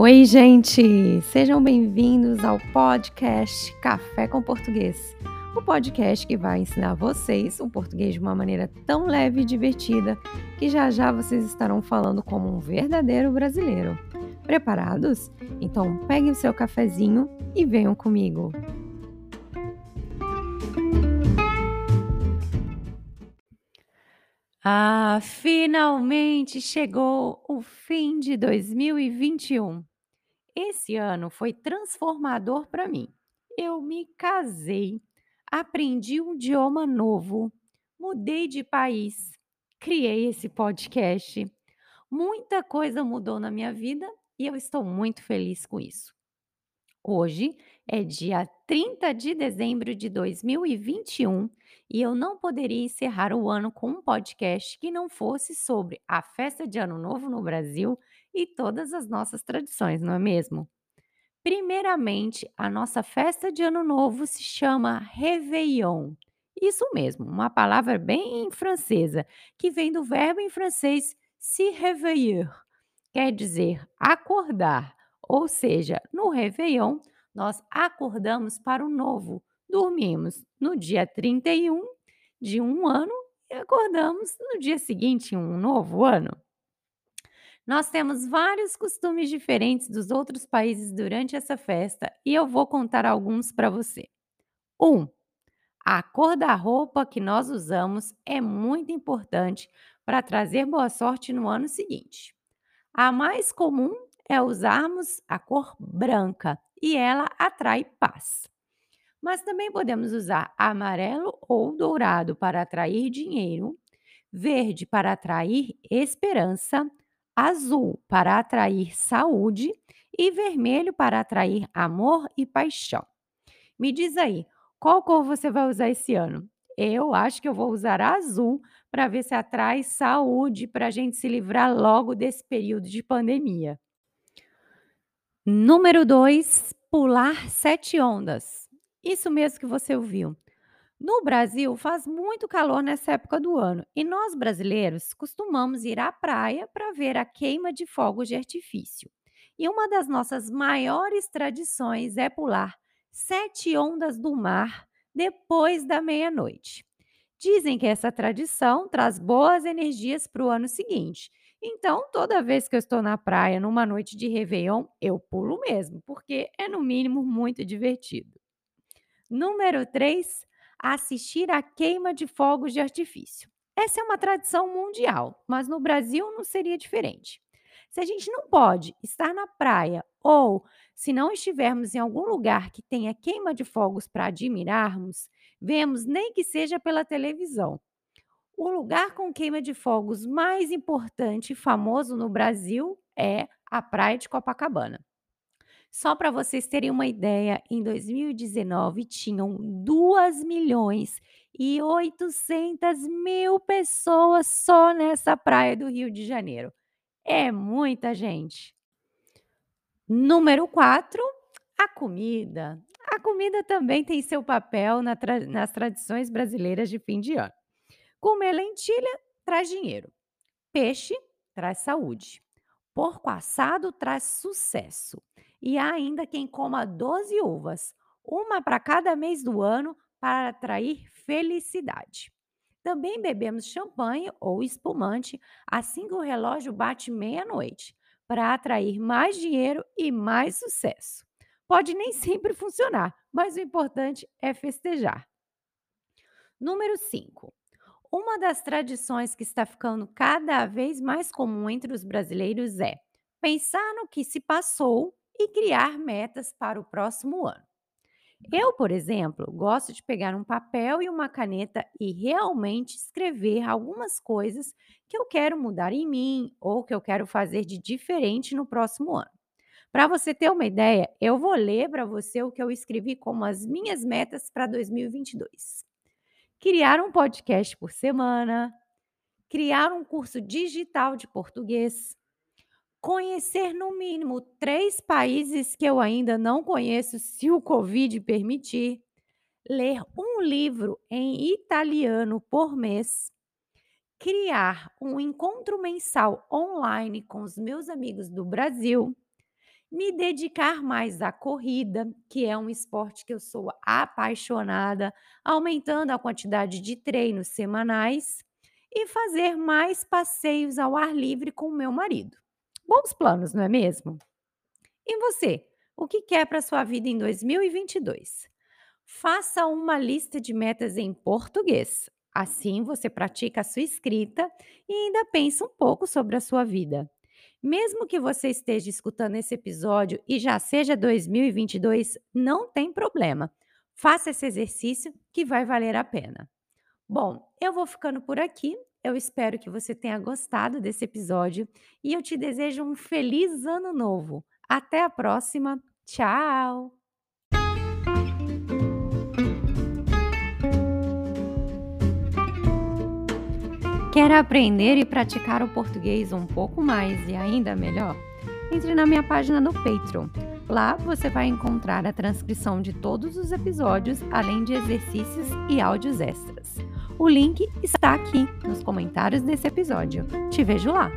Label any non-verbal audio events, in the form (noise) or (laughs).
Oi, gente! Sejam bem-vindos ao podcast Café com Português. O podcast que vai ensinar vocês o português de uma maneira tão leve e divertida que já já vocês estarão falando como um verdadeiro brasileiro. Preparados? Então peguem o seu cafezinho e venham comigo. Ah, finalmente chegou o fim de 2021. Esse ano foi transformador para mim. Eu me casei, aprendi um idioma novo, mudei de país, criei esse podcast. Muita coisa mudou na minha vida e eu estou muito feliz com isso. Hoje é dia 30 de dezembro de 2021 e eu não poderia encerrar o ano com um podcast que não fosse sobre a festa de Ano Novo no Brasil e todas as nossas tradições, não é mesmo? Primeiramente, a nossa festa de Ano Novo se chama Réveillon. Isso mesmo, uma palavra bem francesa, que vem do verbo em francês se réveiller, quer dizer acordar. Ou seja, no Réveillon, nós acordamos para o novo. Dormimos no dia 31 de um ano e acordamos no dia seguinte, um novo ano. Nós temos vários costumes diferentes dos outros países durante essa festa e eu vou contar alguns para você. 1. Um, a cor da roupa que nós usamos é muito importante para trazer boa sorte no ano seguinte. A mais comum é usarmos a cor branca e ela atrai paz. Mas também podemos usar amarelo ou dourado para atrair dinheiro, verde para atrair esperança, azul para atrair saúde e vermelho para atrair amor e paixão. Me diz aí, qual cor você vai usar esse ano? Eu acho que eu vou usar azul para ver se atrai saúde para a gente se livrar logo desse período de pandemia. Número 2, pular sete ondas. Isso mesmo que você ouviu. No Brasil, faz muito calor nessa época do ano e nós brasileiros costumamos ir à praia para ver a queima de fogos de artifício. E uma das nossas maiores tradições é pular sete ondas do mar depois da meia-noite. Dizem que essa tradição traz boas energias para o ano seguinte então, toda vez que eu estou na praia numa noite de Réveillon, eu pulo mesmo, porque é no mínimo muito divertido. Número 3, assistir à queima de fogos de artifício. Essa é uma tradição mundial, mas no Brasil não seria diferente. Se a gente não pode estar na praia ou se não estivermos em algum lugar que tenha queima de fogos para admirarmos, vemos nem que seja pela televisão. O lugar com queima de fogos mais importante e famoso no Brasil é a Praia de Copacabana. Só para vocês terem uma ideia, em 2019 tinham 2 milhões e 800 mil pessoas só nessa praia do Rio de Janeiro. É muita gente. Número 4, a comida. A comida também tem seu papel na tra nas tradições brasileiras de fim de ano. Comer lentilha traz dinheiro. Peixe traz saúde. Porco assado traz sucesso. E há ainda quem coma 12 uvas, uma para cada mês do ano, para atrair felicidade. Também bebemos champanhe ou espumante assim que o relógio bate meia-noite, para atrair mais dinheiro e mais sucesso. Pode nem (laughs) sempre funcionar, mas o importante é festejar. Número 5. Uma das tradições que está ficando cada vez mais comum entre os brasileiros é pensar no que se passou e criar metas para o próximo ano. Eu, por exemplo, gosto de pegar um papel e uma caneta e realmente escrever algumas coisas que eu quero mudar em mim ou que eu quero fazer de diferente no próximo ano. Para você ter uma ideia, eu vou ler para você o que eu escrevi como as minhas metas para 2022 criar um podcast por semana, criar um curso digital de português, conhecer no mínimo três países que eu ainda não conheço, (laughs) se o Covid permitir, ler um livro em italiano por mês, criar um encontro mensal online com os meus amigos do Brasil, Me dedicar mais à corrida, que é um esporte que eu sou apaixonada, aumentando a quantidade de treinos semanais e fazer mais passeios ao ar livre com meu marido. Bons planos, não é mesmo? E você? O que quer para sua vida em 2022? Faça uma lista de metas em português. Assim você pratica a sua escrita e ainda pensa um pouco sobre a sua vida. Mesmo que você esteja escutando esse episódio e já seja 2022, não tem problema. Faça esse exercício que vai valer a pena. Bom, eu vou ficando por aqui. Eu espero que você tenha gostado desse episódio e eu te desejo um feliz ano novo. Até a próxima. Tchau! Quer aprender e praticar o português um pouco mais e ainda melhor? Entre na minha página no Patreon. Lá você vai encontrar a transcrição de todos os episódios, além de exercícios e áudios extras. O link está aqui nos comentários desse episódio. Te vejo lá!